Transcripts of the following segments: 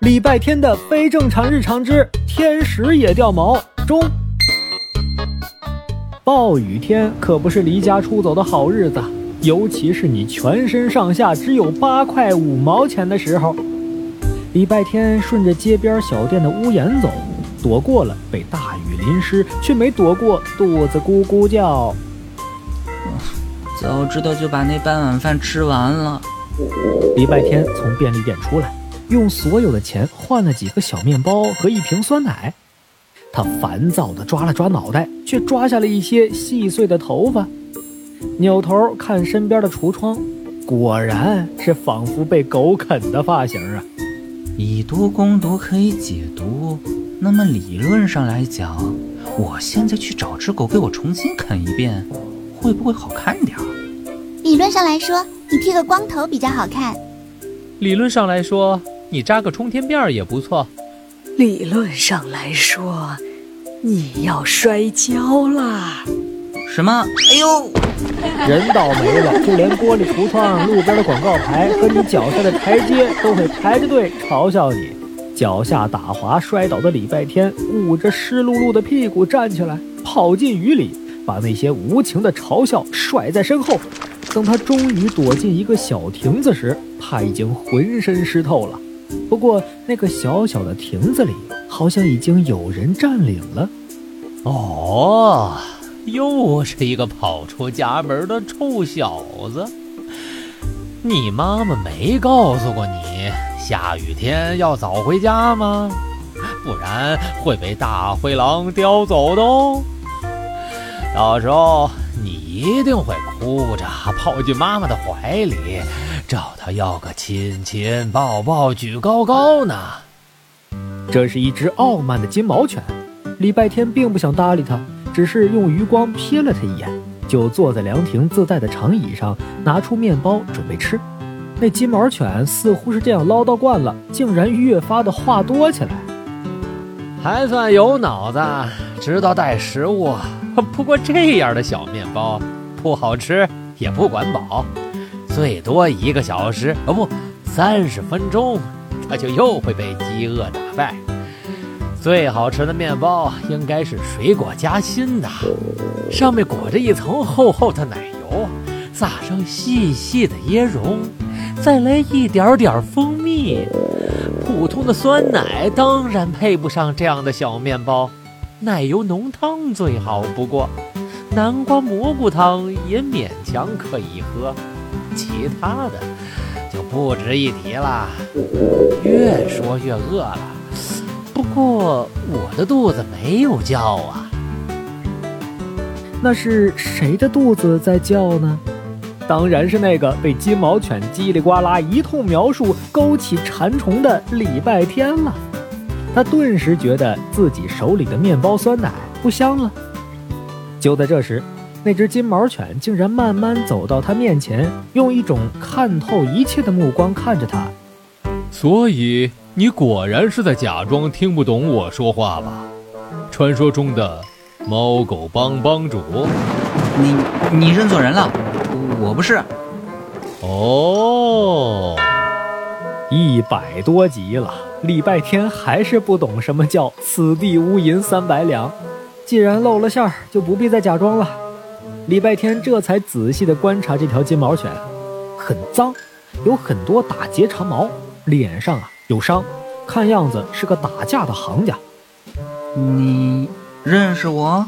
礼拜天的非正常日常之天使也掉毛中。暴雨天可不是离家出走的好日子，尤其是你全身上下只有八块五毛钱的时候。礼拜天顺着街边小店的屋檐走，躲过了被大雨淋湿，却没躲过肚子咕咕叫。早知道就把那半碗饭吃完了。礼拜天从便利店出来，用所有的钱换了几个小面包和一瓶酸奶。他烦躁地抓了抓脑袋，却抓下了一些细碎的头发。扭头看身边的橱窗，果然是仿佛被狗啃的发型啊！以毒攻毒可以解毒，那么理论上来讲，我现在去找只狗给我重新啃一遍，会不会好看点儿？理论上来说，你剃个光头比较好看。理论上来说，你扎个冲天辫儿也不错。理论上来说，你要摔跤啦！什么？哎呦！人倒霉了，就连玻璃橱窗、路边的广告牌和你脚下的台阶都会排着队嘲笑你。脚下打滑摔倒的礼拜天，捂着湿漉漉的屁股站起来，跑进雨里，把那些无情的嘲笑甩在身后。等他终于躲进一个小亭子时，他已经浑身湿透了。不过，那个小小的亭子里好像已经有人占领了。哦，又是一个跑出家门的臭小子。你妈妈没告诉过你下雨天要早回家吗？不然会被大灰狼叼走的哦。到时候你一定会哭着跑进妈妈的怀里。找他要个亲亲抱抱举高高呢。这是一只傲慢的金毛犬，礼拜天并不想搭理它，只是用余光瞥了它一眼，就坐在凉亭自带的长椅上，拿出面包准备吃。那金毛犬似乎是这样唠叨惯了，竟然越发的话多起来，还算有脑子，知道带食物。不过这样的小面包，不好吃也不管饱。最多一个小时，哦不，三十分钟，他就又会被饥饿打败。最好吃的面包应该是水果夹心的，上面裹着一层厚厚的奶油，撒上细细的椰蓉，再来一点点蜂蜜。普通的酸奶当然配不上这样的小面包，奶油浓汤最好不过，南瓜蘑菇汤也勉强可以喝。其他的就不值一提了。越说越饿了，不过我的肚子没有叫啊。那是谁的肚子在叫呢？当然是那个被金毛犬叽里呱啦一通描述勾起馋虫的礼拜天了。他顿时觉得自己手里的面包酸奶不香了。就在这时。那只金毛犬竟然慢慢走到他面前，用一种看透一切的目光看着他。所以你果然是在假装听不懂我说话吧？传说中的猫狗帮帮主，你你认错人了，我不是。哦，一百多集了，礼拜天还是不懂什么叫此地无银三百两。既然露了馅儿，就不必再假装了。礼拜天这才仔细地观察这条金毛犬，很脏，有很多打结长毛，脸上啊有伤，看样子是个打架的行家。你认识我？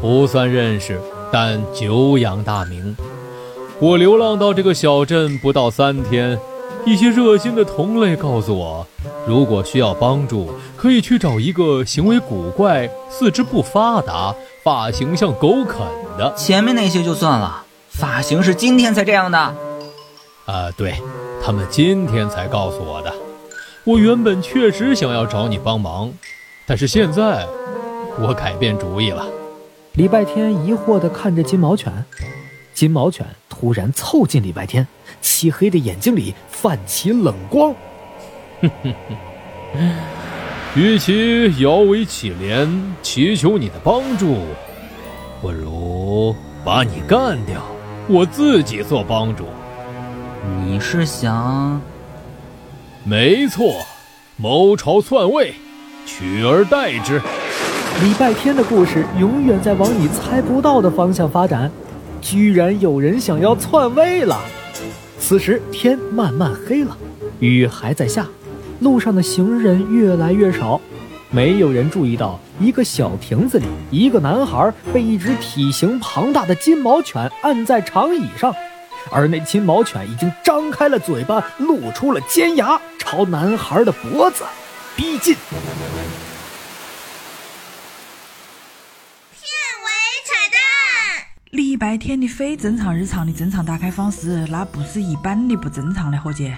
不算认识，但久仰大名。我流浪到这个小镇不到三天，一些热心的同类告诉我，如果需要帮助，可以去找一个行为古怪、四肢不发达。发型像狗啃的，前面那些就算了，发型是今天才这样的。啊，对，他们今天才告诉我的。我原本确实想要找你帮忙，但是现在我改变主意了。礼拜天疑惑地看着金毛犬，金毛犬突然凑近礼拜天，漆黑的眼睛里泛起冷光。哼哼哼。与其摇尾乞怜，祈求你的帮助，不如把你干掉，我自己做帮主。你是想？没错，谋朝篡位，取而代之。礼拜天的故事永远在往你猜不到的方向发展，居然有人想要篡位了。此时天慢慢黑了，雨还在下，路上的行人越来越少，没有人注意到一个小亭子里，一个男孩被一只体型庞大的金毛犬按在长椅上，而那金毛犬已经张开了嘴巴，露出了尖牙，朝男孩的脖子逼近。礼拜天的非正常日常？的正常打开方式，那不是一般的不正常的，伙计。